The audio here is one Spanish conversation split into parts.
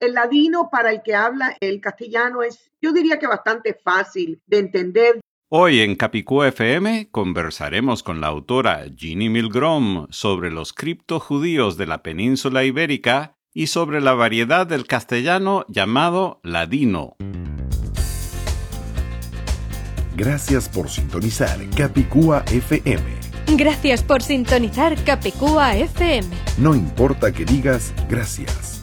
El ladino para el que habla el castellano es, yo diría que bastante fácil de entender. Hoy en Capicú FM conversaremos con la autora Ginny Milgrom sobre los criptojudíos de la península ibérica y sobre la variedad del castellano llamado ladino. Gracias por sintonizar Capicúa FM. Gracias por sintonizar Capicúa FM. No importa que digas gracias.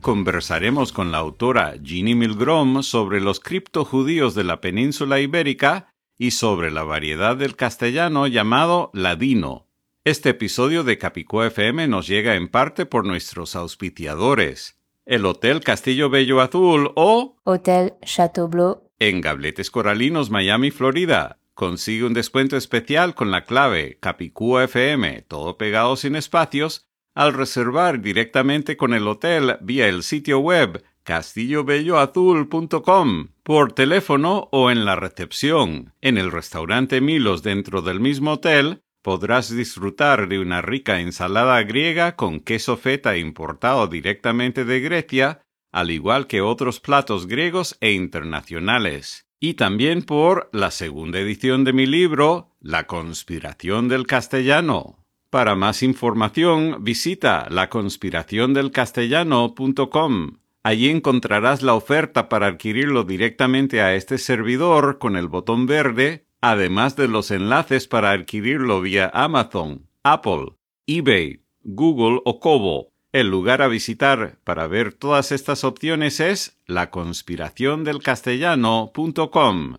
conversaremos con la autora Ginny Milgrom sobre los criptojudíos de la península ibérica y sobre la variedad del castellano llamado ladino. Este episodio de Capicú FM nos llega en parte por nuestros auspiciadores, el Hotel Castillo Bello Azul o Hotel Chateau Bleu en Gabletes Coralinos, Miami, Florida. Consigue un descuento especial con la clave Capicúa FM, todo pegado sin espacios, al reservar directamente con el hotel vía el sitio web castillobelloazul.com, por teléfono o en la recepción. En el restaurante Milos dentro del mismo hotel podrás disfrutar de una rica ensalada griega con queso feta importado directamente de Grecia, al igual que otros platos griegos e internacionales. Y también por la segunda edición de mi libro, La conspiración del castellano. Para más información, visita laconspiraciondelcastellano.com. Allí encontrarás la oferta para adquirirlo directamente a este servidor con el botón verde, además de los enlaces para adquirirlo vía Amazon, Apple, eBay, Google o Kobo. El lugar a visitar para ver todas estas opciones es laconspiraciondelcastellano.com.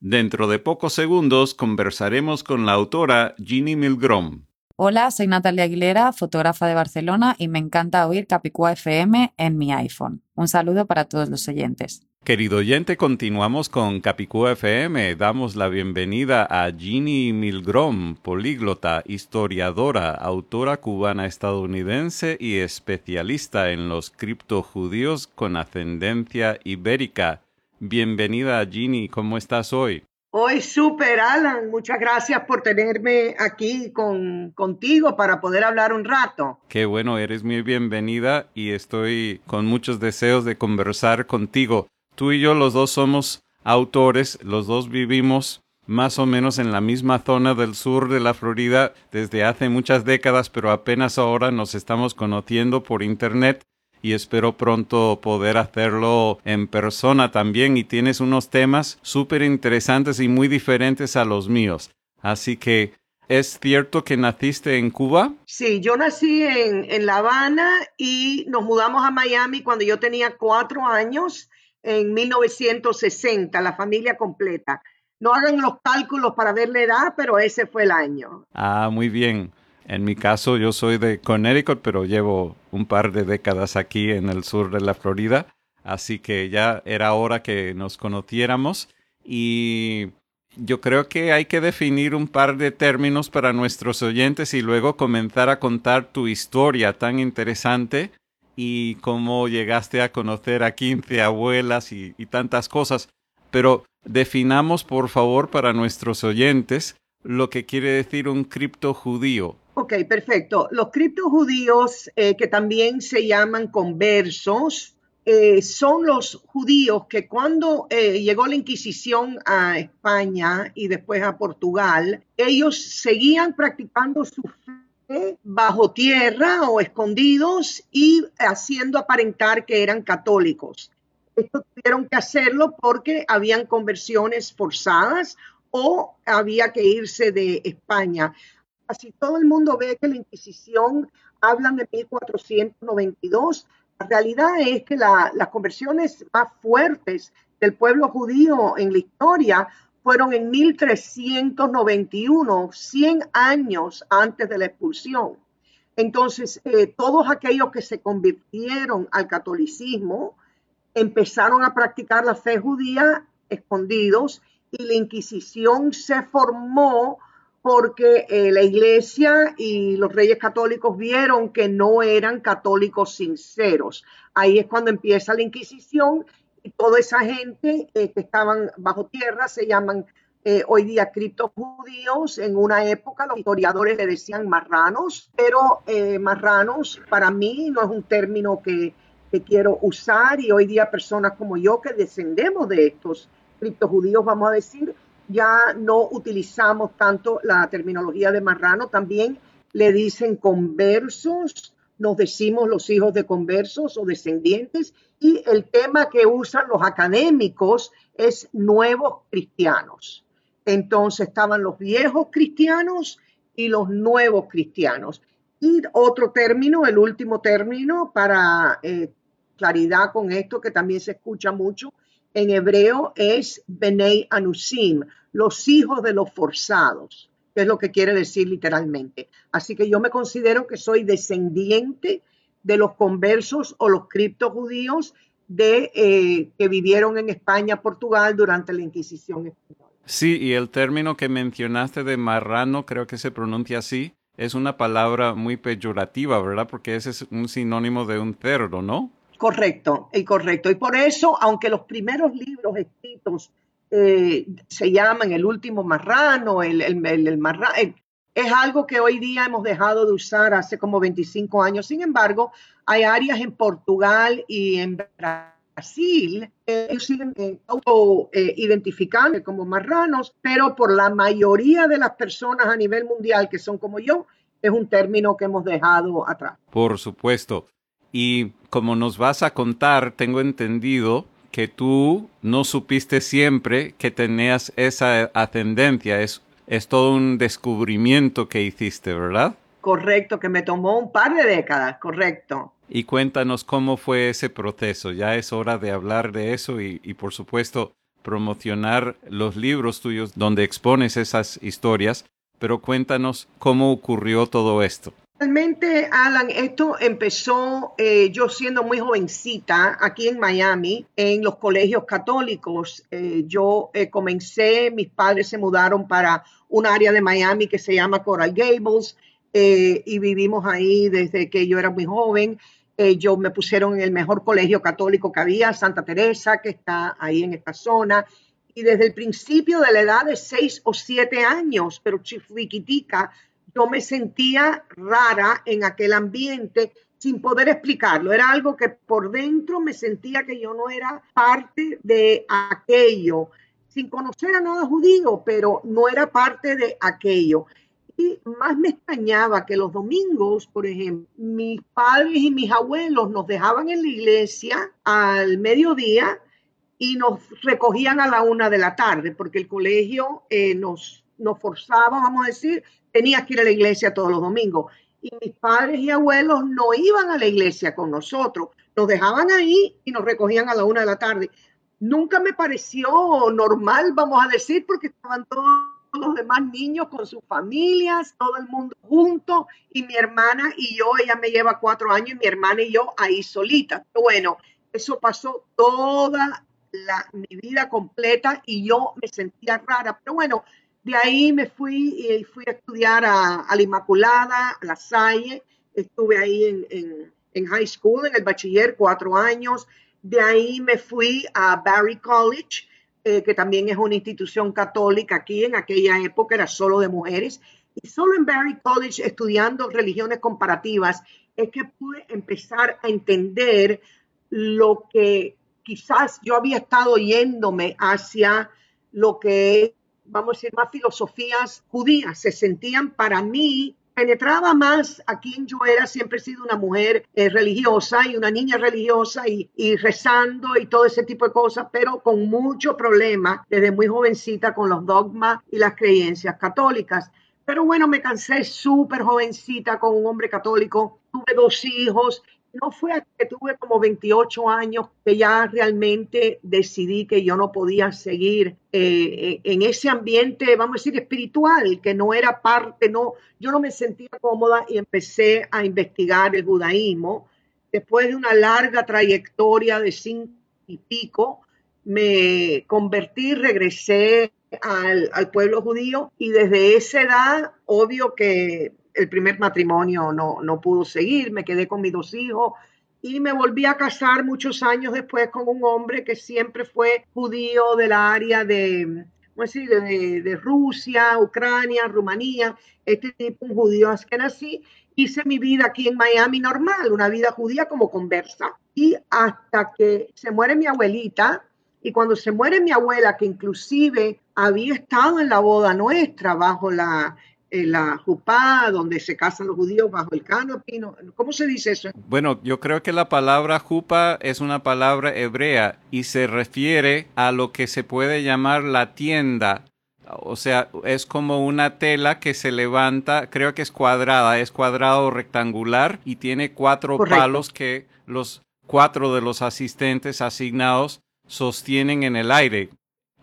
Dentro de pocos segundos conversaremos con la autora Ginny Milgrom. Hola, soy Natalia Aguilera, fotógrafa de Barcelona y me encanta oír Capicúa FM en mi iPhone. Un saludo para todos los oyentes. Querido oyente, continuamos con Capicúa FM. Damos la bienvenida a Ginny Milgrom, políglota, historiadora, autora cubana estadounidense y especialista en los criptojudíos con ascendencia ibérica. Bienvenida, Ginny, ¿cómo estás hoy? Hoy súper, Alan. Muchas gracias por tenerme aquí con, contigo para poder hablar un rato. Qué bueno, eres muy bienvenida y estoy con muchos deseos de conversar contigo. Tú y yo los dos somos autores, los dos vivimos más o menos en la misma zona del sur de la Florida desde hace muchas décadas, pero apenas ahora nos estamos conociendo por Internet y espero pronto poder hacerlo en persona también y tienes unos temas súper interesantes y muy diferentes a los míos. Así que, ¿es cierto que naciste en Cuba? Sí, yo nací en, en La Habana y nos mudamos a Miami cuando yo tenía cuatro años en 1960, la familia completa. No hagan los cálculos para ver la edad, pero ese fue el año. Ah, muy bien. En mi caso, yo soy de Connecticut, pero llevo un par de décadas aquí en el sur de la Florida, así que ya era hora que nos conociéramos y yo creo que hay que definir un par de términos para nuestros oyentes y luego comenzar a contar tu historia tan interesante y cómo llegaste a conocer a 15 abuelas y, y tantas cosas. Pero definamos, por favor, para nuestros oyentes lo que quiere decir un cripto judío. Ok, perfecto. Los criptojudíos, eh, que también se llaman conversos, eh, son los judíos que cuando eh, llegó la Inquisición a España y después a Portugal, ellos seguían practicando su fe bajo tierra o escondidos y haciendo aparentar que eran católicos. Esto tuvieron que hacerlo porque habían conversiones forzadas o había que irse de España. Así todo el mundo ve que la Inquisición hablan de 1492, La realidad es que las conversiones más fuertes del pueblo judío en la historia fueron en 1391, 100 años antes de la expulsión. Entonces, eh, todos aquellos que se convirtieron al catolicismo empezaron a practicar la fe judía escondidos y la Inquisición se formó porque eh, la iglesia y los reyes católicos vieron que no eran católicos sinceros. Ahí es cuando empieza la Inquisición y toda esa gente eh, que estaban bajo tierra se llaman eh, hoy día criptojudíos. En una época los historiadores le decían marranos, pero marranos para mí no es un término que, que quiero usar y hoy día personas como yo que descendemos de estos criptojudíos, vamos a decir, ya no utilizamos tanto la terminología de marrano, también le dicen conversos, nos decimos los hijos de conversos o descendientes, y el tema que usan los académicos es nuevos cristianos. Entonces estaban los viejos cristianos y los nuevos cristianos. Y otro término, el último término para eh, claridad con esto, que también se escucha mucho en hebreo, es Benei Anusim, los hijos de los forzados, que es lo que quiere decir literalmente. Así que yo me considero que soy descendiente de los conversos o los criptojudíos de, eh, que vivieron en España, Portugal durante la Inquisición española. Sí, y el término que mencionaste de marrano, creo que se pronuncia así, es una palabra muy peyorativa, ¿verdad? Porque ese es un sinónimo de un cerdo, ¿no? Correcto, y correcto. Y por eso, aunque los primeros libros escritos eh, se llaman el último marrano, el, el, marrano, eh, es algo que hoy día hemos dejado de usar hace como 25 años. Sin embargo, hay áreas en Portugal y en Brasil que siguen eh, auto identificando como marranos, pero por la mayoría de las personas a nivel mundial que son como yo, es un término que hemos dejado atrás. Por supuesto. Y como nos vas a contar, tengo entendido que tú no supiste siempre que tenías esa ascendencia. Es, es todo un descubrimiento que hiciste, ¿verdad? Correcto, que me tomó un par de décadas, correcto. Y cuéntanos cómo fue ese proceso. Ya es hora de hablar de eso y, y por supuesto promocionar los libros tuyos donde expones esas historias, pero cuéntanos cómo ocurrió todo esto. Realmente, Alan, esto empezó eh, yo siendo muy jovencita aquí en Miami, en los colegios católicos. Eh, yo eh, comencé, mis padres se mudaron para un área de Miami que se llama Coral Gables y vivimos ahí desde que yo era muy joven. yo me pusieron en el mejor colegio católico que había, Santa Teresa, que está ahí en esta zona. Y desde el principio de la edad de seis o siete años, pero chiquitica, yo me sentía rara en aquel ambiente sin poder explicarlo. Era algo que por dentro me sentía que yo no era parte de aquello, sin conocer a nada judío, pero no era parte de aquello. Y más me extrañaba que los domingos, por ejemplo, mis padres y mis abuelos nos dejaban en la iglesia al mediodía y nos recogían a la una de la tarde, porque el colegio eh, nos, nos forzaba, vamos a decir, tenías que ir a la iglesia todos los domingos. Y mis padres y abuelos no iban a la iglesia con nosotros, nos dejaban ahí y nos recogían a la una de la tarde. Nunca me pareció normal, vamos a decir, porque estaban todos los demás niños con sus familias, todo el mundo junto, y mi hermana y yo, ella me lleva cuatro años, y mi hermana y yo ahí solitas. Bueno, eso pasó toda la, mi vida completa y yo me sentía rara, pero bueno, de ahí me fui y fui a estudiar a, la Inmaculada, a la Salle. Estuve ahí en, high school, en el bachiller, cuatro años. De ahí me fui a Barry College, eh, que también es una institución católica aquí. En aquella época era solo de mujeres. Y solo en Barry College, estudiando religiones comparativas, es que pude empezar a entender lo que quizás yo había estado yéndome hacia lo que vamos a decir, más filosofías judías, se sentían para mí penetraba más a quien yo era, siempre he sido una mujer eh, religiosa y una niña religiosa y, y, rezando y todo ese tipo de cosas, pero con mucho problema desde muy jovencita con los dogmas y las creencias católicas. Pero bueno, me cansé súper jovencita con un hombre católico, tuve dos hijos no fue hasta que tuve como 28 años que ya realmente decidí que yo no podía seguir eh, en ese ambiente, vamos a decir, espiritual, que no era parte, no, yo no me sentía cómoda y empecé a investigar el judaísmo. Después de una larga trayectoria de cinco y pico, me convertí, regresé al pueblo judío y desde esa edad, obvio que el primer matrimonio no, no pudo seguir, me quedé con mis dos hijos y me volví a casar muchos años después con un hombre que siempre fue judío del área de, decir? De, de, Rusia, Ucrania, Rumanía, este tipo, un judío que nací. Hice mi vida aquí en Miami normal, una vida judía como conversa. Y hasta que se muere mi abuelita, y cuando se muere mi abuela, que inclusive había estado en la boda nuestra bajo la la jupá, donde se casan los judíos bajo el canopy. ¿Cómo se dice eso? Bueno, yo creo que la palabra jupa es una palabra hebrea y se refiere a lo que se puede llamar la tienda. O sea, es como una tela que se levanta, creo que es cuadrada, es cuadrado rectangular y tiene cuatro palos que los cuatro de los asistentes asignados sostienen en el aire.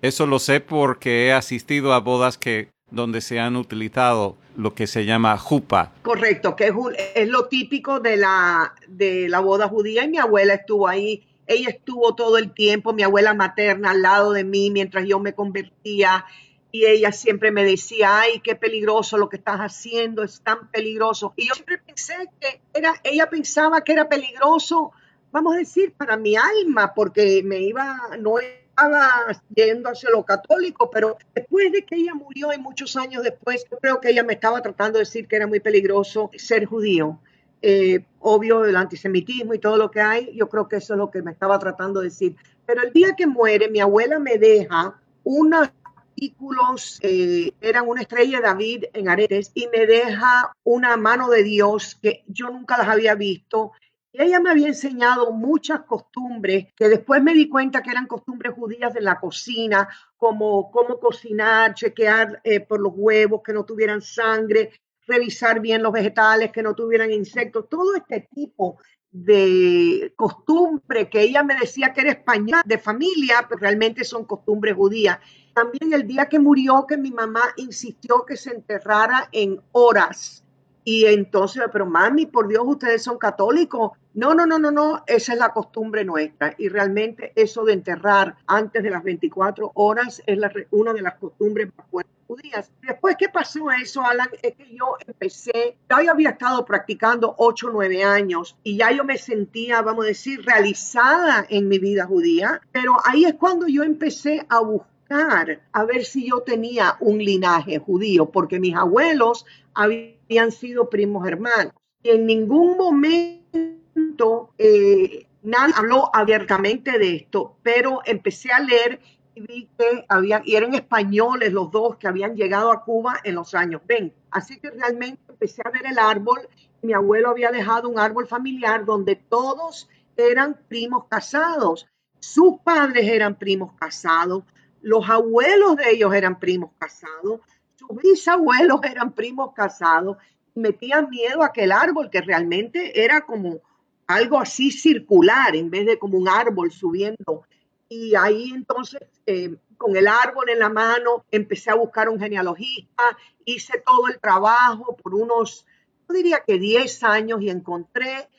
Eso lo sé porque he asistido a bodas que donde se han utilizado lo que se llama jupa. Correcto, que es, lo típico de la, de la boda judía y mi abuela estuvo ahí. Ella estuvo todo el tiempo, mi abuela materna al lado de mí mientras yo me convertía y ella siempre me decía, ay, qué peligroso lo que estás haciendo, es tan peligroso. Y yo siempre pensé que era, ella pensaba que era peligroso, vamos a decir, para mi alma, porque me iba, no estaba yendo hacia lo católico, pero después de que ella murió y muchos años después, yo creo que ella me estaba tratando de decir que era muy peligroso ser judío. Eh, obvio, el antisemitismo y todo lo que hay, yo creo que eso es lo que me estaba tratando de decir. Pero el día que muere, mi abuela me deja unos artículos, eh, eran una estrella de David en aretes, y me deja una mano de Dios que yo nunca las había visto ella me había enseñado muchas costumbres que después me di cuenta que eran costumbres judías de la cocina, como cómo cocinar, chequear eh, por los huevos que no tuvieran sangre, revisar bien los vegetales que no tuvieran insectos, todo este tipo de costumbre que ella me decía que era española de familia, pero realmente son costumbres judías. También el día que murió, que mi mamá insistió que se enterrara en horas y entonces, pero mami, por Dios, ustedes son católicos. No, no, no, no, no, esa es la costumbre nuestra. Y realmente eso de enterrar antes de las 24 horas es la, una de las costumbres más fuertes judías. Después que pasó eso, Alan, es que yo empecé, ya yo había estado practicando 8 o 9 años y ya yo me sentía, vamos a decir, realizada en mi vida judía, pero ahí es cuando yo empecé a buscar a ver si yo tenía un linaje judío, porque mis abuelos habían sido primos hermanos. Y en ningún momento eh, nadie habló abiertamente de esto, pero empecé a leer y vi que habían, y eran españoles los dos que habían llegado a Cuba en los años 20. Así que realmente empecé a ver el árbol. Mi abuelo había dejado un árbol familiar donde todos eran primos casados. Sus padres eran primos casados, los abuelos de ellos eran primos casados, sus bisabuelos eran primos casados y metían miedo a aquel árbol que realmente era como algo así circular en vez de como un árbol subiendo. Y ahí entonces, eh, con el árbol en la mano, empecé a buscar un genealogista, hice todo el trabajo por unos, yo diría que 10 años y encontré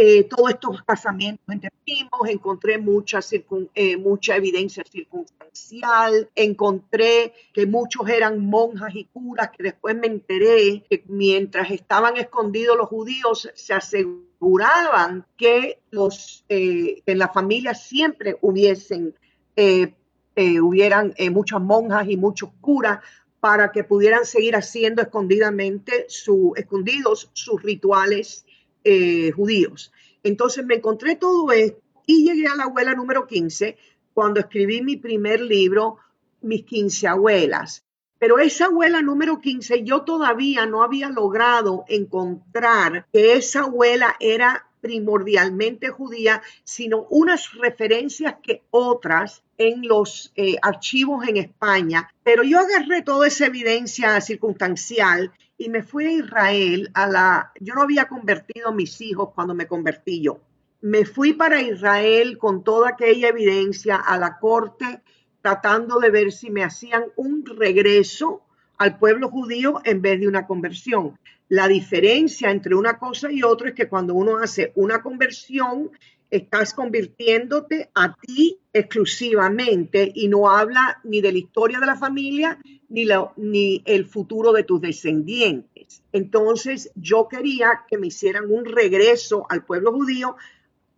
eh, todos estos casamientos entre encontré mucha, eh, mucha evidencia circunstancial, encontré que muchos eran monjas y curas, que después me enteré que mientras estaban escondidos los judíos se aseguraban que los, eh, en la familia siempre hubiesen, hubieran muchas monjas y muchos curas para que pudieran seguir haciendo escondidamente su, escondidos sus rituales eh, judíos. Entonces me encontré todo esto y llegué a la abuela número 15 cuando escribí mi primer libro, Mis 15 abuelas. Pero esa abuela número 15 yo todavía no había logrado encontrar que esa abuela era primordialmente judía, sino unas referencias que otras en los eh, archivos en España. Pero yo agarré toda esa evidencia circunstancial y me fui a Israel a la, yo no había convertido a mis hijos cuando me convertí yo. Me fui para Israel con toda aquella evidencia a la corte, tratando de ver si me hacían un regreso al pueblo judío en vez de una conversión. La diferencia entre una cosa y otra es que cuando uno hace una conversión, estás convirtiéndote a ti exclusivamente y no habla ni de la historia de la familia ni, ni el futuro de tus descendientes. Entonces yo quería que me hicieran un regreso al pueblo judío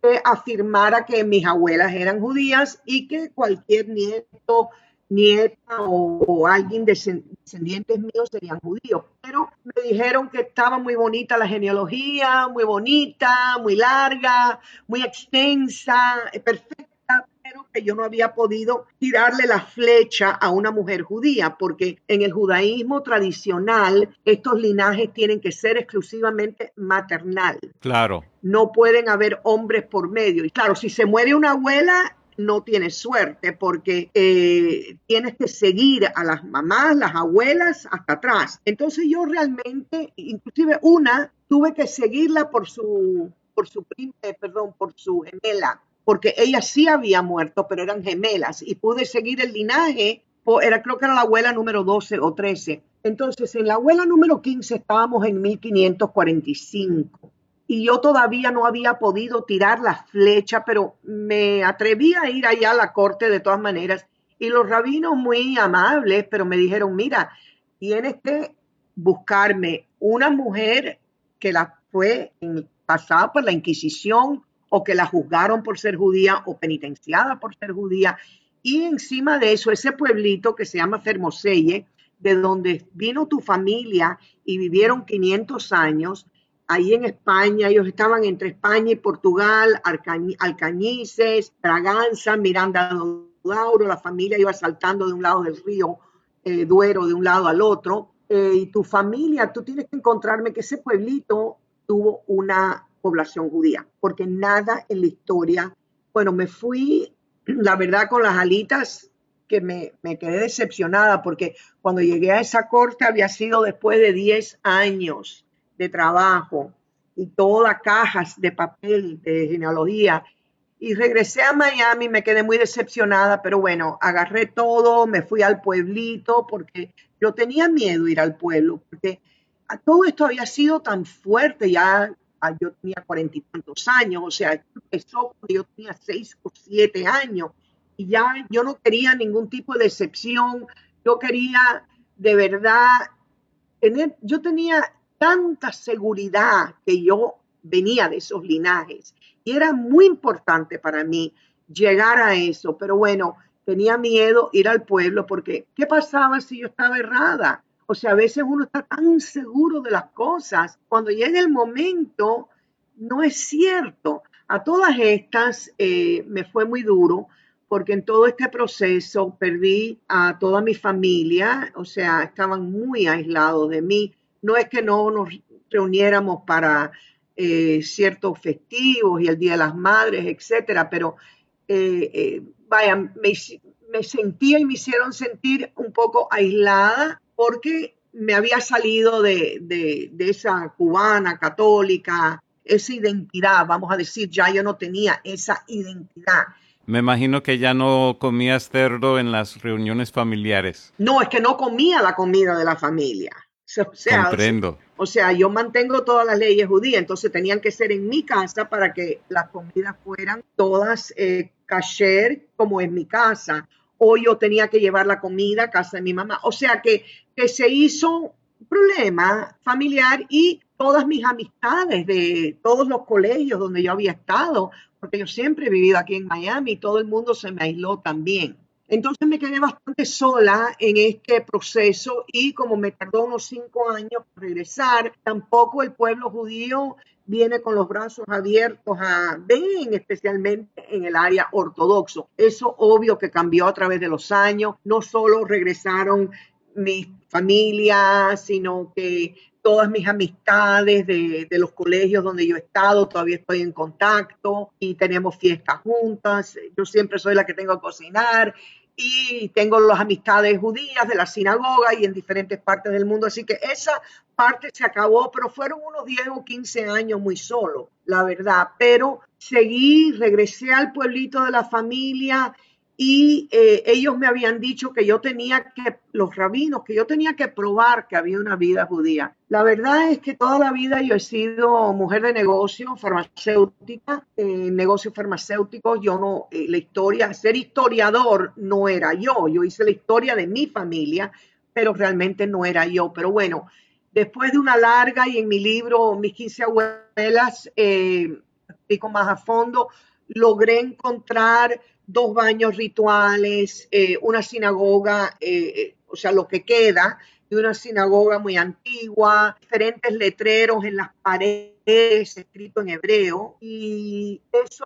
que afirmara que mis abuelas eran judías y que cualquier nieto nieta o, alguien descendientes míos serían judíos. Pero me dijeron que estaba muy bonita la genealogía, muy bonita, muy larga, muy extensa, eh, perfecta, que yo no había podido tirarle la flecha a una mujer judía, porque en el judaísmo tradicional estos linajes tienen que ser exclusivamente maternal. Claro. No pueden haber hombres por medio. Y claro, si se muere una abuela, no tienes suerte porque eh, tienes que seguir a las mamás, las abuelas hasta atrás. Entonces yo realmente, inclusive una, tuve que seguirla por su, por su prima, perdón, por su gemela, porque ella sí había muerto, pero eran gemelas y pude seguir el linaje. Era, creo que era la abuela número 12 o 13. Entonces, en la abuela número 15 estábamos en 1545 y yo todavía no había podido tirar la flecha, pero me atreví a ir allá a la corte de todas maneras. Y los rabinos muy amables, pero me dijeron, mira, tienes que buscarme una mujer que la fue pasada por la Inquisición o que la juzgaron por ser judía o penitenciada por ser judía. Y encima de eso, ese pueblito que se llama Fermoselle, de donde vino tu familia y vivieron 500 años, ahí en España, ellos estaban entre España y Portugal, Alcañices, Braganza, Miranda Lauro, la familia iba saltando de un lado del río eh, Duero, de un lado al otro, eh, y tu familia, tú tienes que encontrarme que ese pueblito tuvo una población judía, porque nada en la historia, bueno, me fui, la verdad, con las alitas que me, me, quedé decepcionada porque cuando llegué a esa corte había sido después de 10 años de trabajo y todas cajas de papel de genealogía. Y regresé a Miami, me quedé muy decepcionada, pero bueno, agarré todo, me fui al pueblito porque yo tenía miedo ir al pueblo, porque todo esto había sido tan fuerte, ya yo tenía cuarenta y tantos años, o sea, empezó cuando yo tenía seis o siete años, y ya yo no quería ningún tipo de decepción, yo quería de verdad tener, yo tenía tanta seguridad que yo venía de esos linajes. Y era muy importante para mí llegar a eso, pero bueno, tenía miedo ir al pueblo porque ¿qué pasaba si yo estaba errada? O sea, a veces uno está tan seguro de las cosas, cuando llega el momento, no es cierto. A todas estas eh, me fue muy duro porque en todo este proceso perdí a toda mi familia, o sea, estaban muy aislados de mí no es que no nos reuniéramos para eh, ciertos festivos y el Día de las Madres, etcétera, pero eh, eh, vaya, me, sentía y me hicieron sentir un poco aislada porque me había salido de, de, esa cubana católica, esa identidad, vamos a decir, ya yo no tenía esa identidad. Me imagino que ya no comías cerdo en las reuniones familiares. No, es que no comía la comida de la familia. O sea, Comprendo. O sea, yo mantengo todas las leyes judías, entonces tenían que ser en mi casa para que las comidas fueran todas eh, como en mi casa. O yo tenía que llevar la comida a casa de mi mamá. O sea que, que se hizo un problema familiar y todas mis amistades de todos los colegios donde yo había estado, porque yo siempre he vivido aquí en Miami, todo el mundo se me aisló también. Entonces me quedé bastante sola en este proceso y como me tardó unos cinco años regresar, tampoco el pueblo judío viene con los brazos abiertos a ven, especialmente en el área ortodoxo. Eso obvio que cambió a través de los años. No solo regresaron mis familias, sino que todas mis amistades de, de, los colegios donde yo he estado, todavía estoy en contacto y tenemos fiestas juntas. Yo siempre soy la que tengo que cocinar y tengo las amistades judías de la sinagoga y en diferentes partes del mundo. Así que esa parte se acabó, pero fueron unos 10 o 15 años muy solo, la verdad. Pero seguí, regresé al pueblito de la familia y eh, ellos me habían dicho que yo tenía que, los rabinos, que yo tenía que probar que había una vida judía. La verdad es que toda la vida yo he sido mujer de negocio, farmacéutica, eh, negocios farmacéuticos, yo no, eh, la historia, ser historiador no era yo, yo hice la historia de mi familia, pero realmente no era yo. Pero bueno, después de una larga y en mi libro, mis 15 abuelas, explico más a fondo, logré encontrar dos baños rituales, eh, una sinagoga, eh, eh, o sea, lo que queda de una sinagoga muy antigua, diferentes letreros en las paredes escrito en hebreo y eso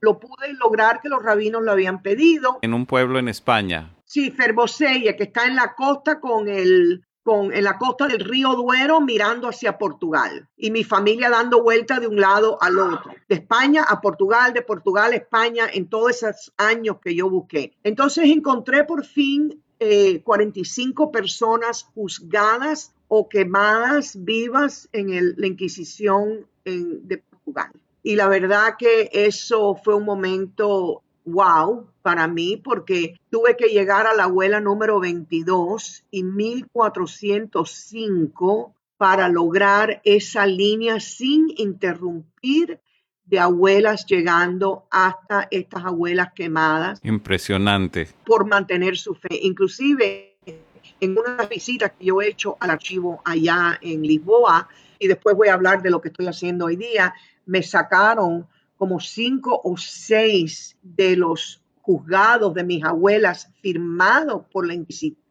lo pude lograr que los rabinos lo habían pedido. En un pueblo en España. Sí, Ferboseia, que está en la costa con el en la costa del río Duero mirando hacia Portugal y mi familia dando vuelta de un lado al otro, de España a Portugal, de Portugal a España, en todos esos años que yo busqué. Entonces encontré por fin 45 eh, personas juzgadas o quemadas vivas en la Inquisición de Portugal. Y la verdad que eso fue un momento wow para mí porque tuve que llegar a la abuela número 22 y 1405 para lograr esa línea sin interrumpir de abuelas llegando hasta estas abuelas quemadas. Impresionante. Por mantener su fe. Inclusive en una visita que yo he hecho al archivo allá en Lisboa, y después voy a hablar de lo que estoy haciendo hoy día, me sacaron como cinco o seis de los juzgados de mis abuelas firmados por,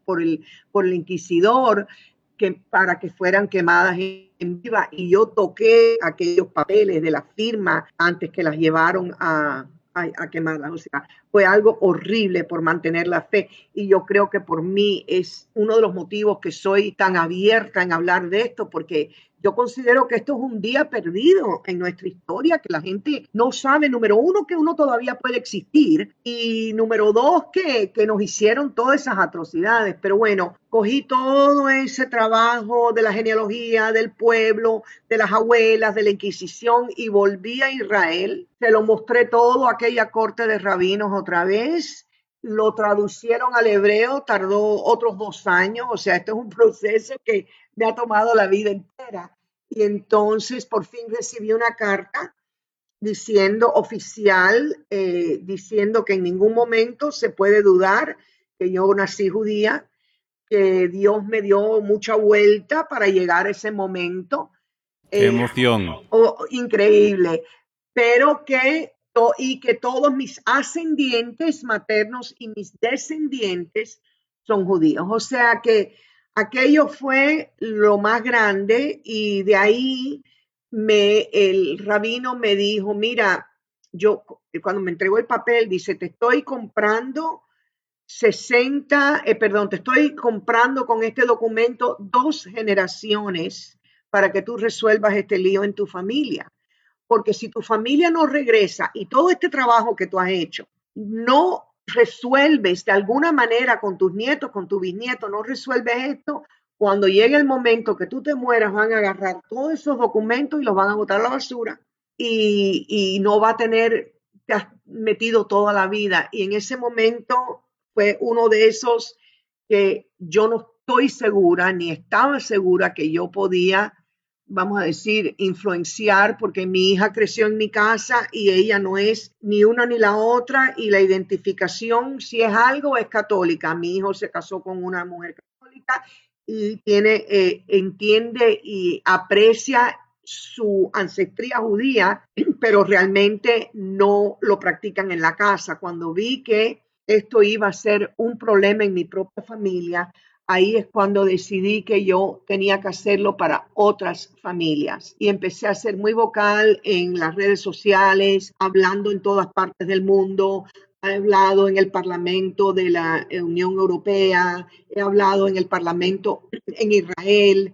por, el, por el inquisidor que, para que fueran quemadas en viva. Y yo toqué aquellos papeles de la firma antes que las llevaron a, a, sea, fue algo horrible por mantener la fe. Y yo creo que por mí es uno de los motivos que soy tan abierta en hablar de esto porque yo considero que esto es un día perdido en nuestra historia, que la gente no sabe, número uno, que uno todavía puede existir y número dos, que, que nos hicieron todas esas atrocidades. Pero bueno, cogí todo ese trabajo de la genealogía del pueblo, de las abuelas, de la Inquisición y volví a Israel. Se lo mostré todo a aquella corte de rabinos otra vez lo traducieron al hebreo, tardó otros dos años, o sea, esto es un proceso que me ha tomado la vida entera. Y entonces por fin recibí una carta diciendo oficial, eh, diciendo que en ningún momento se puede dudar que yo nací judía, que Dios me dio mucha vuelta para llegar a ese momento. Qué eh, emoción. Oh, increíble. Pero que y que todos mis ascendientes maternos y mis descendientes son judíos. O sea que aquello fue lo más grande y de ahí me, el rabino me dijo, mira, yo cuando me entregó el papel, dice, te estoy comprando 60, eh, perdón, te estoy comprando con este documento dos generaciones para que tú resuelvas este lío en tu familia. Porque si tu familia no regresa y todo este trabajo que tú has hecho no resuelves de alguna manera con tus nietos, con tu bisnieto, no resuelves esto, cuando llegue el momento que tú te mueras, van a agarrar todos esos documentos y los van a botar a la basura y, y no va a tener, te has metido toda la vida. Y en ese momento fue uno de esos que yo no estoy segura ni estaba segura que yo podía vamos a decir, influenciar, porque mi hija creció en mi casa y ella no es ni una ni la otra, y la identificación, si es algo, es católica. Mi hijo se casó con una mujer católica y tiene, eh, entiende y aprecia su ancestría judía, pero realmente no lo practican en la casa. Cuando vi que esto iba a ser un problema en mi propia familia, ahí es cuando decidí que yo tenía que hacerlo para otras familias y empecé a ser muy vocal en las redes sociales, hablando en todas partes del mundo. He hablado en el Parlamento de la Unión Europea, he hablado en el Parlamento en Israel,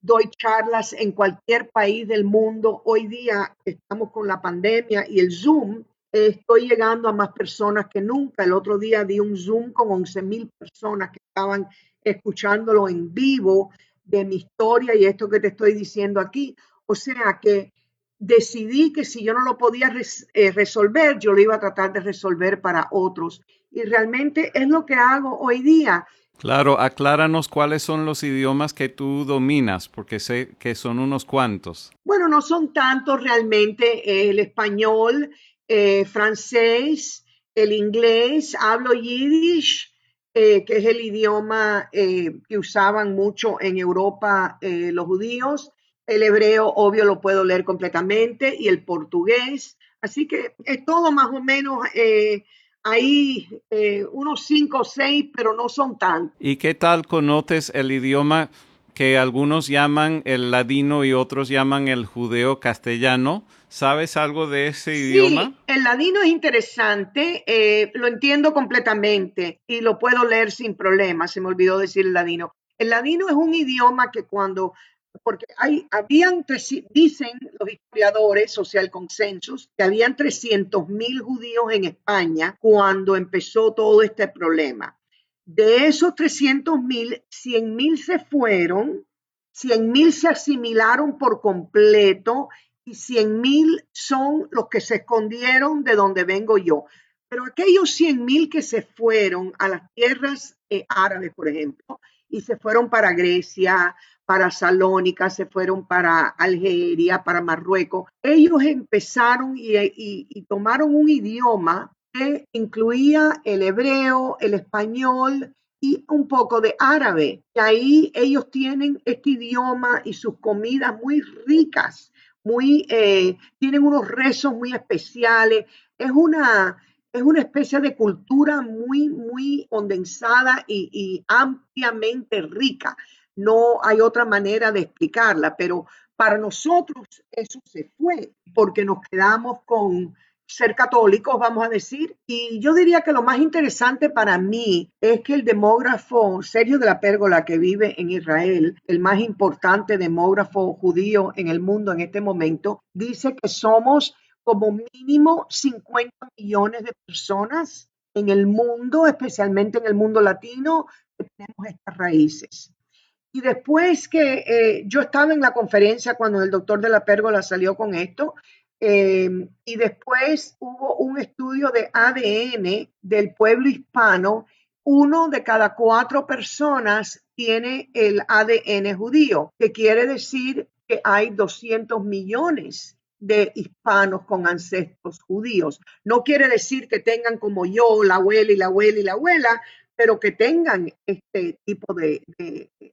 doy charlas en cualquier país del mundo. Hoy día estamos con la pandemia y el Zoom estoy llegando a más personas que nunca. El otro día di un Zoom con 11 mil personas que estaban escuchándolo en vivo de mi historia y esto que te estoy diciendo aquí. O sea que decidí que si yo no lo podía eh, resolver, yo lo iba a tratar de resolver para otros. Y realmente es lo que hago hoy día. Claro, acláranos cuáles son los idiomas que tú dominas, porque sé que son unos cuantos. Bueno, no son tantos realmente. El español, eh, francés, el inglés, hablo yiddish, eh, que es el idioma eh, que usaban mucho en Europa los judíos. El hebreo, obvio, lo puedo leer completamente, y el portugués. Así que es todo más o menos eh, unos cinco o seis, pero no son tantos. ¿Y qué tal conoces el idioma que algunos llaman el ladino y otros llaman el judeo castellano? ¿Sabes algo de ese idioma? El ladino es interesante, eh, lo entiendo completamente y lo puedo leer sin problema. Se me olvidó decir el ladino. El ladino es un idioma que cuando porque hay, habían, dicen los historiadores, el consensus, que habían 300 mil judíos en España cuando empezó todo este problema. De esos 300 mil, 100 mil se fueron, 100 mil se asimilaron por completo y 100 mil son los que se escondieron de donde vengo yo. Pero aquellos 100 mil que se fueron a las tierras eh, árabes, por ejemplo, y se fueron para Grecia, para Salónica, se fueron para Algeria, para Marruecos. Ellos empezaron y, tomaron un idioma que incluía el hebreo, el español y un poco de árabe. Y ahí ellos tienen este idioma y sus comidas muy ricas, muy, eh, tienen unos rezos muy especiales. Es una, es una especie de cultura muy, muy condensada y ampliamente rica no hay otra manera de explicarla, pero para nosotros eso se fue porque nos quedamos con ser católicos, vamos a decir. Y yo diría que lo más interesante para mí es que el demógrafo Sergio de la Pérgola, que vive en Israel, el más importante demógrafo judío en el mundo en este momento, dice que somos como mínimo 50 millones de personas en el mundo, especialmente en el mundo latino, que tenemos estas raíces. Y después que eh, yo estaba en la conferencia cuando el doctor de la pérgola salió con esto, em, y después hubo un estudio de ADN del pueblo hispano, uno de cada cuatro personas tiene el ADN judío, que quiere decir que hay 200 millones de hispanos con ancestros judíos. No quiere decir que tengan como yo, la abuela y la abuela y la abuela, pero que tengan este tipo de,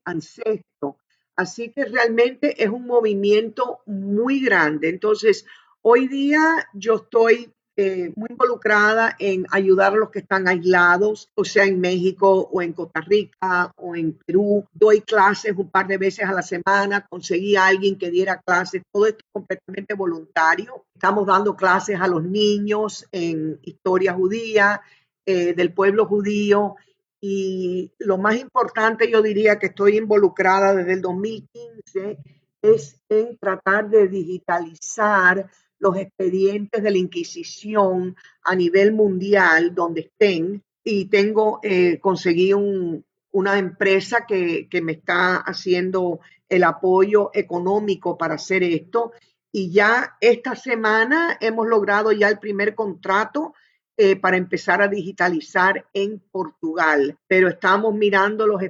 ancestro. Así que realmente es un movimiento muy grande. Entonces, hoy día yo estoy eh, muy involucrada en ayudar a los que están aislados, o sea, en México o en Costa Rica o en Perú. Doy clases un par de veces a la semana, conseguí a alguien que diera clases, todo esto completamente voluntario. Estamos dando clases a los niños en historia judía, eh, del pueblo judío y lo más importante, yo diría que estoy involucrada desde el 2015, es en tratar de digitalizar los expedientes de la Inquisición a nivel mundial donde estén. Y tengo, eh, conseguí una empresa que, que me está haciendo el apoyo económico para hacer esto. Y ya esta semana hemos logrado ya el primer contrato eh, para empezar a digitalizar en Portugal, pero estamos mirando los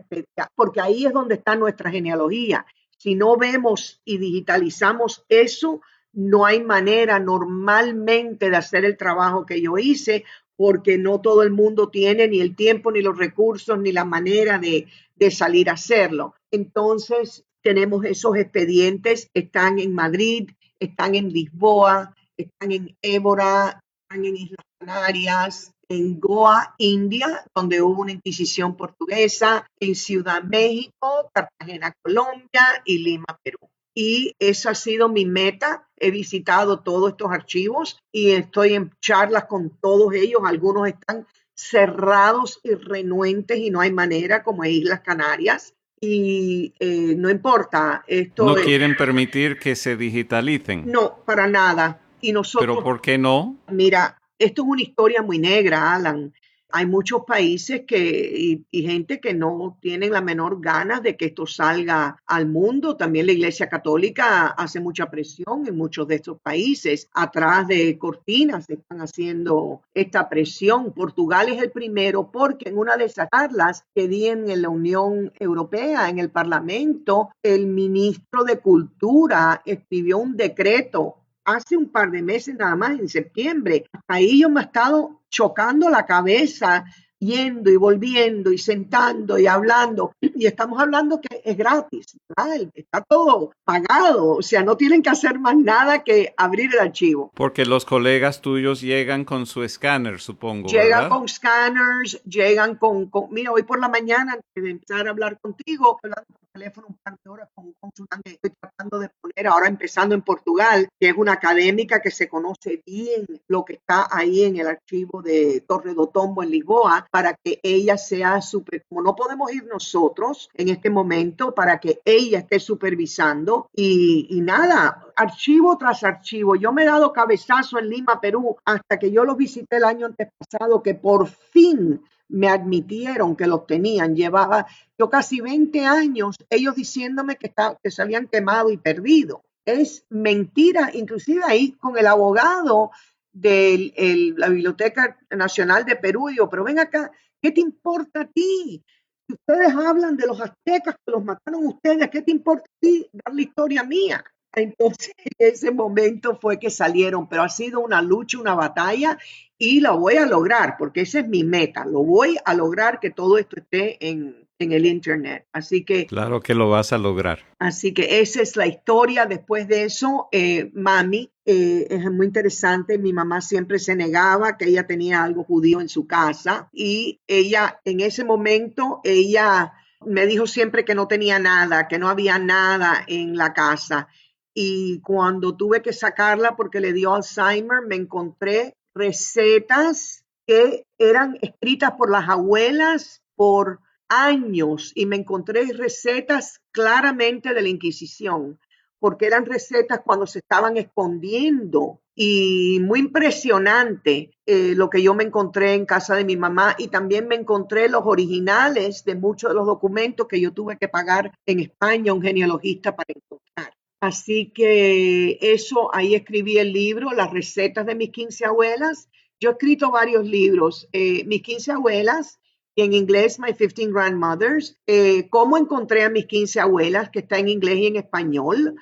porque ahí es donde está nuestra genealogía. Si no vemos y digitalizamos eso, no hay manera normalmente de hacer el trabajo que yo hice porque no todo el mundo tiene ni el tiempo, ni los recursos, ni la manera de, salir a hacerlo. Entonces, tenemos esos expedientes, están en Madrid, están en Lisboa, están en Évora, están en Islas Canarias, en Goa, India, donde hubo una inquisición portuguesa, en Ciudad México, Cartagena, Colombia y Lima, Perú. Y esa ha sido mi meta. He visitado todos estos archivos y estoy en charlas con todos ellos. Algunos están cerrados y renuentes y no hay manera, como en Islas Canarias. Y eh, no importa. Esto no quieren permitir que se digitalicen. No, para nada. Y nosotros. ¿Pero por qué no? Mira, esto es una historia muy negra, Alan. Hay muchos países que, y, gente que no tienen la menor ganas de que esto salga al mundo. También la Iglesia Católica hace mucha presión en muchos de estos países. Atrás de cortinas están haciendo esta presión. Portugal es el primero porque en una de esas charlas que di en la Unión Europea, en el Parlamento, el ministro de Cultura escribió un decreto hace un par de meses nada más, en septiembre. Ahí yo me he estado chocando la cabeza yendo y volviendo y sentando y hablando. Y estamos hablando que es gratis, está todo pagado, o sea, no tienen que hacer más nada que abrir el archivo. Porque los colegas tuyos llegan con su escáner, supongo. Llegan con scanners, llegan con, mira, hoy por la mañana, antes de empezar a hablar contigo, hablando teléfono un par de horas con un consultante, estoy tratando de poner ahora empezando en Portugal, que es una académica que se conoce bien lo que está ahí en el archivo de Torre do Tombo en Lisboa, para que ella sea super, como no podemos ir nosotros en este momento, para que ella esté supervisando y, y nada, archivo tras archivo. Yo me he dado cabezazo en Lima, Perú, hasta que yo lo visité el año antepasado, que por fin me admitieron que los tenían. Llevaba yo casi 20 años ellos diciéndome que, que se habían quemado y perdido. Es mentira, inclusive ahí con el abogado de la Biblioteca Nacional de Perú. Digo, pero ven acá, ¿qué te importa a ti? Si ustedes hablan de los aztecas que los mataron ustedes, ¿qué te importa a ti dar la historia mía? Entonces, ese momento fue que salieron, pero ha sido una lucha, una batalla y lo voy a lograr porque esa es mi meta. Lo voy a lograr que todo esto esté en, en el Internet. Así que... Claro que lo vas a lograr. Así que esa es la historia. Después de eso, eh, mami, eh, es muy interesante, mi mamá siempre se negaba que ella tenía algo judío en su casa y ella en ese momento, ella me dijo siempre que no tenía nada, que no había nada en la casa. Y cuando tuve que sacarla porque le dio Alzheimer, me encontré recetas que eran escritas por las abuelas, por años y me encontré recetas claramente de la Inquisición, porque eran recetas cuando se estaban escondiendo y muy impresionante eh, lo que yo me encontré en casa de mi mamá y también me encontré los originales de muchos de los documentos que yo tuve que pagar en España un genealogista para encontrar. Así que eso, ahí escribí el libro, las recetas de mis 15 abuelas. Yo he escrito varios libros. Eh, mis 15 abuelas en inglés My 15 Grandmothers, eh, cómo encontré a mis 15 abuelas, que está en inglés y en español.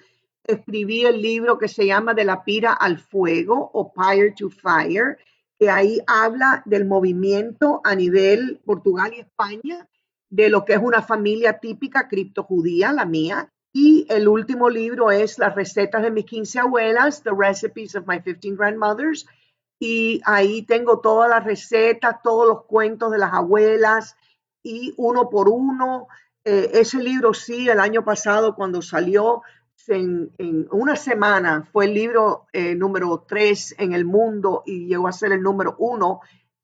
Escribí el libro que se llama De la pira al fuego o Fire to Fire, que ahí habla del movimiento a nivel Portugal y España, de lo que es una familia típica criptojudía, la mía. Y el último libro es Las recetas de mis 15 abuelas, The Recipes of My 15 Grandmothers, y ahí tengo todas las recetas, todos los cuentos de las abuelas y uno por uno. Eh, ese libro sí, el año pasado cuando salió, en, una semana fue el libro eh, número tres en el mundo y llegó a ser el número uno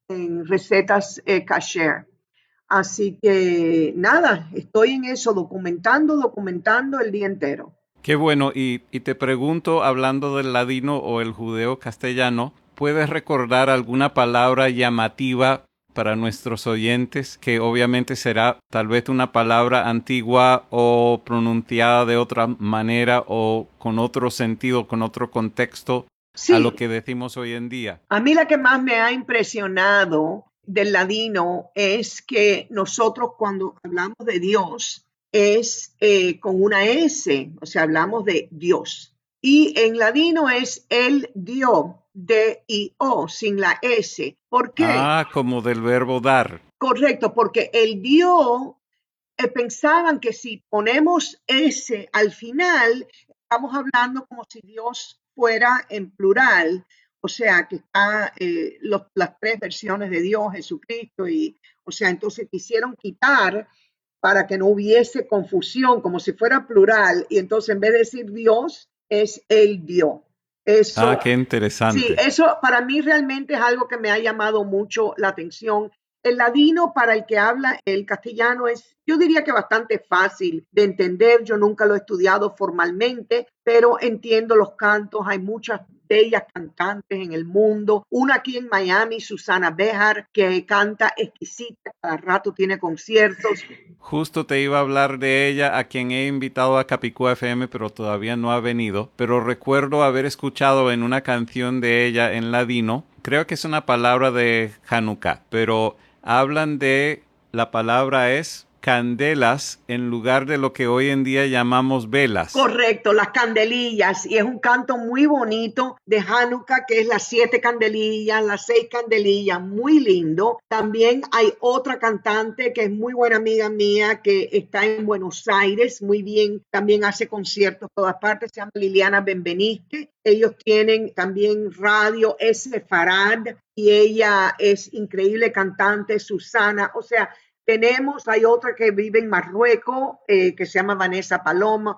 en recetas eh, Así que nada, estoy en eso, documentando, documentando el día entero. Qué bueno, y, y te pregunto, hablando del ladino o el judeo castellano, ¿puedes recordar alguna palabra llamativa para nuestros oyentes, que obviamente será tal vez una palabra antigua o pronunciada de otra manera o con otro sentido, con otro contexto a lo que decimos hoy en día? A mí la que más me ha impresionado del ladino es que nosotros cuando hablamos de Dios es eh, con una S, o sea, hablamos de Dios. Y en ladino es el Dios. D-I-O, sin la S. ¿Por qué? Ah, como del verbo dar. Correcto, porque el dio eh, pensaban que si ponemos S al final, estamos hablando como si Dios fuera en plural, o sea, que está eh, las tres versiones de Dios, Jesucristo, y, o sea, entonces quisieron quitar para que no hubiese confusión, como si fuera plural, y entonces en vez de decir Dios, es el Dios ah, qué interesante. Sí, eso para mí realmente es algo que me ha llamado mucho la atención. El ladino para el que habla el castellano es, yo diría que bastante fácil de entender. Yo nunca lo he estudiado formalmente, pero entiendo los cantos. Hay muchas bellas cantantes en el mundo. Una aquí en Miami, Susana Bejar, que canta exquisita, cada rato tiene conciertos. Justo te iba a hablar de ella, a quien he invitado a Capicúa FM, pero todavía no ha venido. Pero recuerdo haber escuchado en una canción de ella en ladino, creo que es una palabra de Hanukkah, pero hablan de, la palabra es candelas en lugar de lo que hoy en día llamamos velas. Correcto, las candelillas. Y es un canto muy bonito de Hanukkah, que es las siete candelillas, las seis candelillas, muy lindo. También hay otra cantante que es muy buena amiga mía, que está en Buenos Aires, muy bien, también hace conciertos en todas partes, se llama Liliana Benveniste. Ellos tienen también radio, S. Farad, y ella es increíble cantante, Susana, o sea, tenemos, hay otra que vive en Marruecos, eh, que se llama Vanessa Paloma.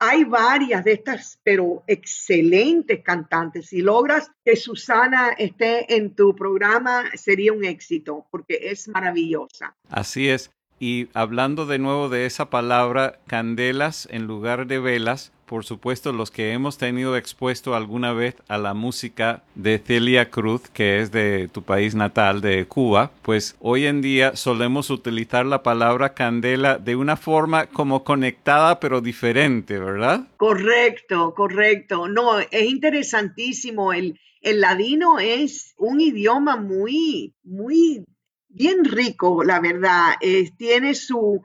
Hay varias de estas, pero excelentes cantantes. Si logras que Susana esté en tu programa, sería un éxito, porque es maravillosa. Así es. Y hablando de nuevo de esa palabra, candelas en lugar de velas, por supuesto, los que hemos tenido expuesto alguna vez a la música de Celia Cruz, que es de tu país natal, de Cuba, pues hoy en día solemos utilizar la palabra candela de una forma como conectada pero diferente, ¿verdad? Correcto, correcto. No, es interesantísimo. El, el ladino es un idioma muy, muy bien rico, la verdad. tiene su,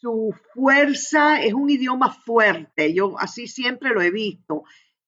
su fuerza, es un idioma fuerte, yo así siempre lo he visto.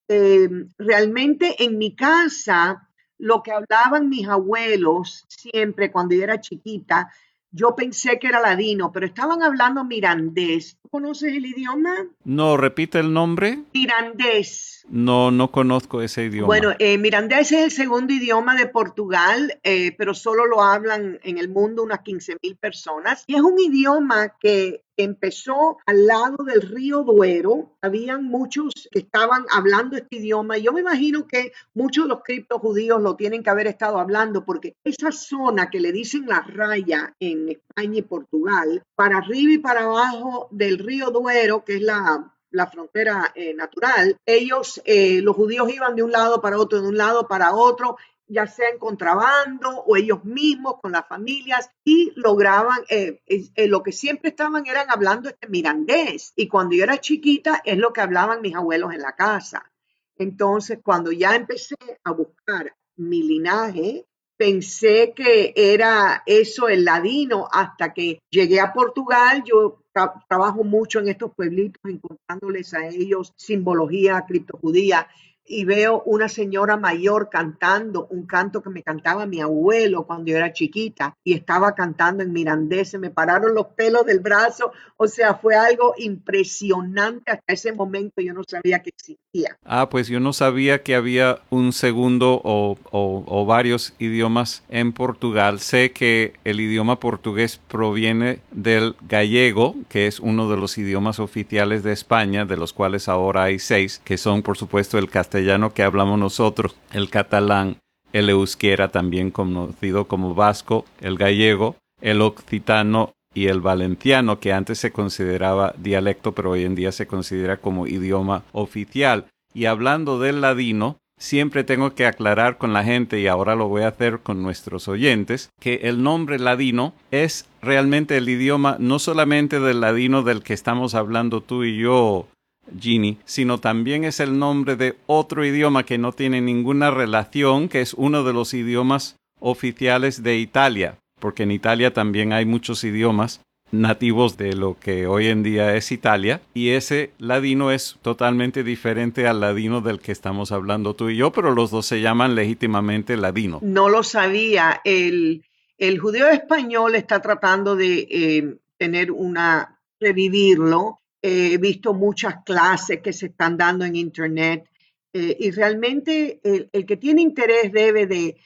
Eh, realmente en mi casa, lo que hablaban mis abuelos siempre cuando yo era chiquita, yo pensé que era ladino, pero estaban hablando mirandés. ¿Conoces el idioma? No, repite el nombre. Mirandés. No, no conozco ese idioma. Bueno, eh, mirandés es el segundo idioma de Portugal, eh, pero solo lo hablan en el mundo unas 15 mil personas. Y es un idioma que empezó al lado del río Duero. Habían muchos que estaban hablando este idioma. Yo me imagino que muchos de los criptos judíos lo tienen que haber estado hablando porque esa zona que le dicen la raya en España y Portugal, para arriba y para abajo del río Duero, que es la la frontera eh, natural, ellos, eh, los judíos iban de un lado para otro, de un lado para otro, ya sea en contrabando o ellos mismos con las familias y lograban, eh, lo que siempre estaban eran hablando este mirandés y cuando yo era chiquita es lo que hablaban mis abuelos en la casa. Entonces, cuando ya empecé a buscar mi linaje, pensé que era eso el ladino hasta que llegué a Portugal. Yo trabajo mucho en estos pueblitos encontrándoles a ellos simbología criptojudía y veo una señora mayor cantando un canto que me cantaba mi abuelo cuando yo era chiquita y estaba cantando en mirandés, se me pararon los pelos del brazo, o sea, fue algo impresionante hasta ese momento yo no sabía que existía. Ah, pues yo no sabía que había un segundo o, o varios idiomas en Portugal. Sé que el idioma portugués proviene del gallego, que es uno de los idiomas oficiales de España, de los cuales ahora hay seis, que son por supuesto el castellano, castellano que hablamos nosotros, el catalán, el euskera también conocido como vasco, el gallego, el occitano y el valenciano, que antes se consideraba dialecto, pero hoy en día se considera como idioma oficial. Y hablando del ladino, siempre tengo que aclarar con la gente, y ahora lo voy a hacer con nuestros oyentes, que el nombre ladino es realmente el idioma no solamente del ladino del que estamos hablando tú y yo, Gini, sino también es el nombre de otro idioma que no tiene ninguna relación, que es uno de los idiomas oficiales de Italia, porque en Italia también hay muchos idiomas nativos de lo que hoy en día es Italia, y ese ladino es totalmente diferente al ladino del que estamos hablando tú y yo, pero los dos se llaman legítimamente ladino. No lo sabía. El, judío español está tratando de eh, tener una, revivirlo he visto muchas clases que se están dando en Internet eh, y realmente el, que tiene interés debe de,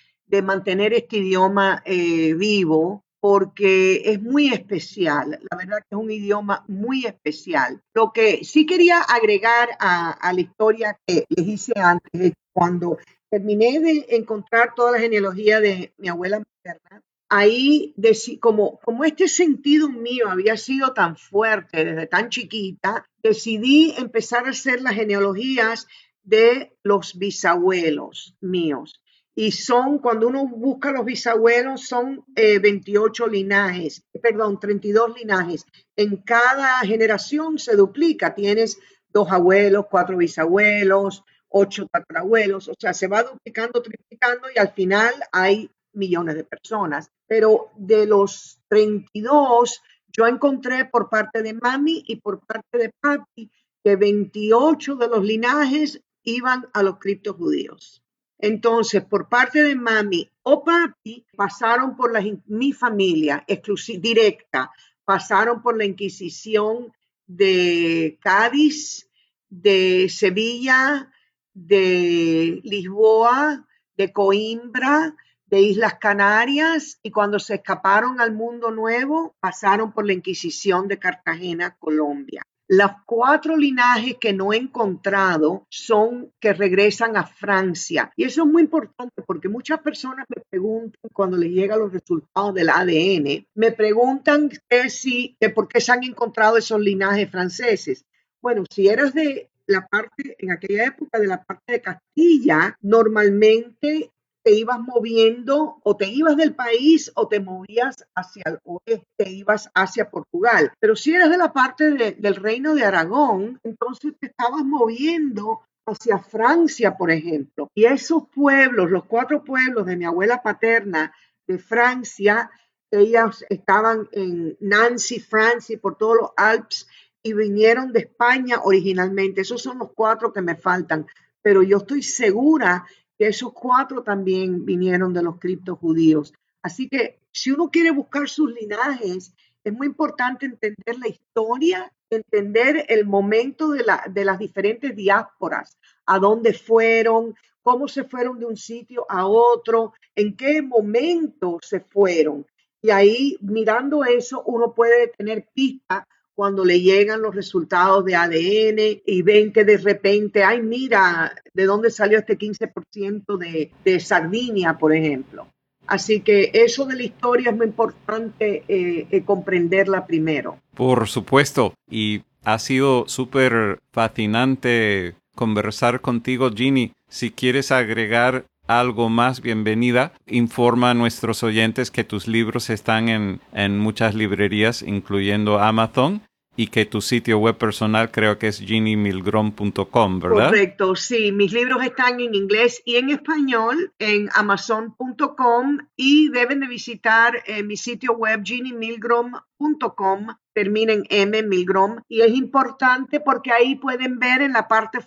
mantener este idioma eh, vivo porque es muy especial. La verdad que es un idioma muy especial. Lo que sí quería agregar a, a la historia que les hice antes es cuando terminé de encontrar toda la genealogía de mi abuela materna, ahí, como, como este sentido mío había sido tan fuerte desde tan chiquita, decidí empezar a hacer las genealogías de los bisabuelos míos. Y son, cuando uno busca los bisabuelos, son 28 eh, linajes, perdón, 32 linajes. En cada generación se duplica. Tienes dos abuelos, cuatro bisabuelos, ocho tatarabuelos, o sea, se va duplicando, triplicando y al final hay millones de personas. Pero de los 32, yo encontré por parte de mami y por parte de papi que 28 de los linajes iban a los criptojudíos. Entonces, por parte de mami o papi, pasaron por mi familia directa, pasaron por la Inquisición de Cádiz, de Sevilla, de Lisboa, de Coimbra, de Islas Canarias y cuando se escaparon al mundo nuevo pasaron por la Inquisición de Cartagena, Colombia. Los cuatro linajes que no he encontrado son que regresan a Francia. Y eso es muy importante porque muchas personas me preguntan cuando les llegan los resultados del ADN, me preguntan que si, que por qué se han encontrado esos linajes franceses. Bueno, si eras de la parte, en aquella época de la parte de Castilla, normalmente te ibas moviendo o te ibas del país o te movías hacia el oeste, ibas hacia Portugal. Pero si eres de la parte del reino de Aragón, entonces te estabas moviendo hacia Francia, por ejemplo. Y esos pueblos, los cuatro pueblos de mi abuela paterna de Francia, ellas estaban en Nancy, Francia, por todos los Alpes y vinieron de España originalmente. Esos son los cuatro que me faltan, pero yo estoy segura esos cuatro también vinieron de los criptojudíos. Así que si uno quiere buscar sus linajes, es muy importante entender la historia, entender el momento de, de las diferentes diásporas, a dónde fueron, cómo se fueron de un sitio a otro, en qué momento se fueron. Y ahí, mirando eso, uno puede tener pista cuando le llegan los resultados de ADN y ven que de repente, ay, mira, ¿de dónde salió este 15% de, de Sardinia, por ejemplo? Así que eso de la historia es muy importante eh, eh, comprenderla primero. Por supuesto, y ha sido súper fascinante conversar contigo, Ginny. Si quieres agregar algo más, bienvenida. Informa a nuestros oyentes que tus libros están en, en muchas librerías, incluyendo Amazon y que tu sitio web personal creo que es ginnymilgrom.com, ¿verdad? Correcto, sí. Mis libros están en inglés y en español en amazon.com y deben de visitar eh, mi sitio web ginnymilgrom.com termina en M, Milgrom, y es importante porque ahí pueden ver en la parte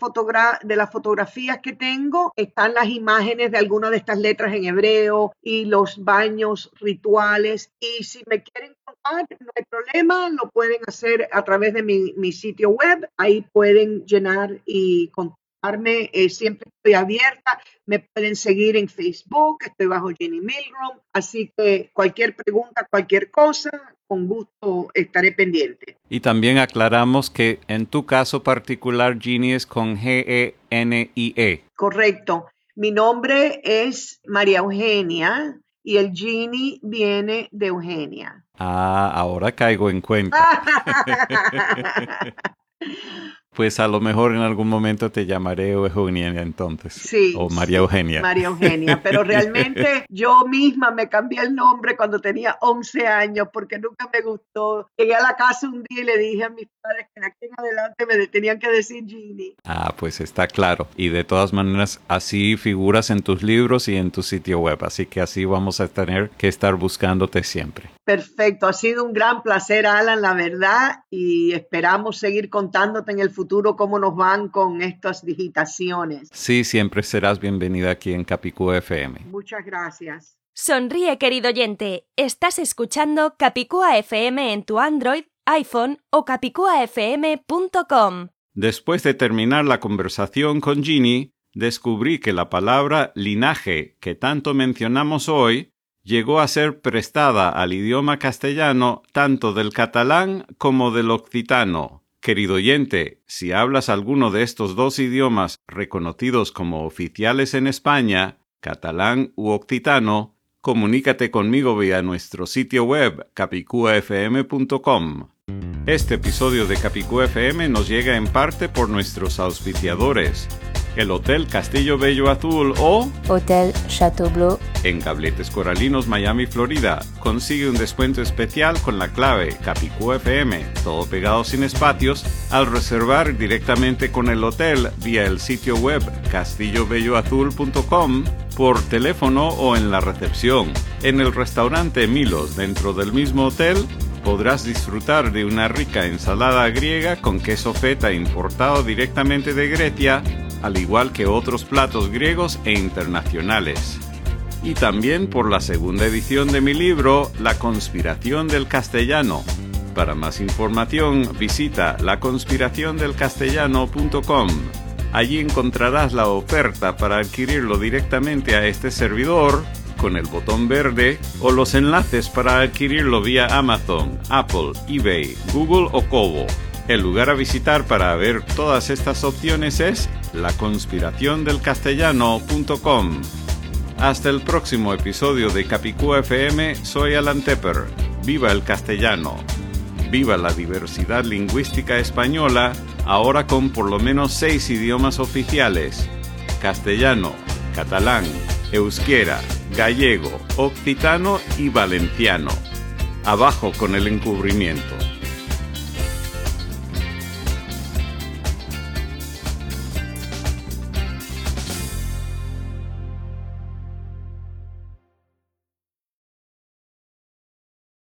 de las fotografías que tengo, están las imágenes de algunas de estas letras en hebreo y los baños rituales. Y si me quieren contar, no hay problema, lo pueden hacer a través de mi, mi sitio web, ahí pueden llenar y contarme, eh, siempre estoy abierta, me pueden seguir en Facebook, estoy bajo Jenny Milgrom, así que cualquier pregunta, cualquier cosa, con gusto estaré pendiente. Y también aclaramos que en tu caso particular, Ginny es con G-E-N-I-E. -E. Correcto. Mi nombre es María Eugenia y el Ginny viene de Eugenia. Ah, ahora caigo en cuenta. Pues a lo mejor en algún momento te llamaré Eugenia entonces. Sí. O María Eugenia. María Eugenia. Pero realmente yo misma me cambié el nombre cuando tenía 11 años porque nunca me gustó. Llegué a la casa un día y le dije a mis padres que de aquí en adelante me tenían que decir Ginny. Ah, pues está claro. Y de todas maneras, así figuras en tus libros y en tu sitio web. Así que así vamos a tener que estar buscándote siempre. Perfecto. Ha sido un gran placer, Alan, la verdad. Y esperamos seguir contándote en el futuro futuro cómo nos van con estas digitaciones. Sí, siempre serás bienvenida aquí en Capicúa FM. Muchas gracias. Sonríe, querido oyente. Estás escuchando Capicúa FM en tu Android, iPhone o capicuafm.com. Después de terminar la conversación con Ginny, descubrí que la palabra linaje que tanto mencionamos hoy llegó a ser prestada al idioma castellano tanto del catalán como del occitano. Querido oyente, si hablas alguno de estos dos idiomas reconocidos como oficiales en España, catalán u occitano, comunícate conmigo vía nuestro sitio web capicuafm.com. Este episodio de Capicú FM nos llega en parte por nuestros auspiciadores. El Hotel Castillo Bello Azul o Hotel Chateau Bleu. En Cabletes Coralinos, Miami, Florida, consigue un descuento especial con la clave Capicú FM, todo pegado sin espacios, al reservar directamente con el hotel vía el sitio web castillobelloazul.com, por teléfono o en la recepción. En el restaurante Milos, dentro del mismo hotel, podrás disfrutar de una rica ensalada griega con queso feta importado directamente de Grecia al igual que otros platos griegos e internacionales. Y también por la segunda edición de mi libro, La conspiración del castellano. Para más información visita laconspiraciondelcastellano.com. Allí encontrarás la oferta para adquirirlo directamente a este servidor con el botón verde o los enlaces para adquirirlo vía Amazon, Apple, eBay, Google o Kobo. El lugar a visitar para ver todas estas opciones es laconspiraciondelcastellano.com. Hasta el próximo episodio de Capicúa FM, soy Alan Tepper. Viva el castellano. Viva la diversidad lingüística española, ahora con por lo menos seis idiomas oficiales. Castellano, catalán, euskera, gallego, occitano y valenciano. Abajo con el encubrimiento.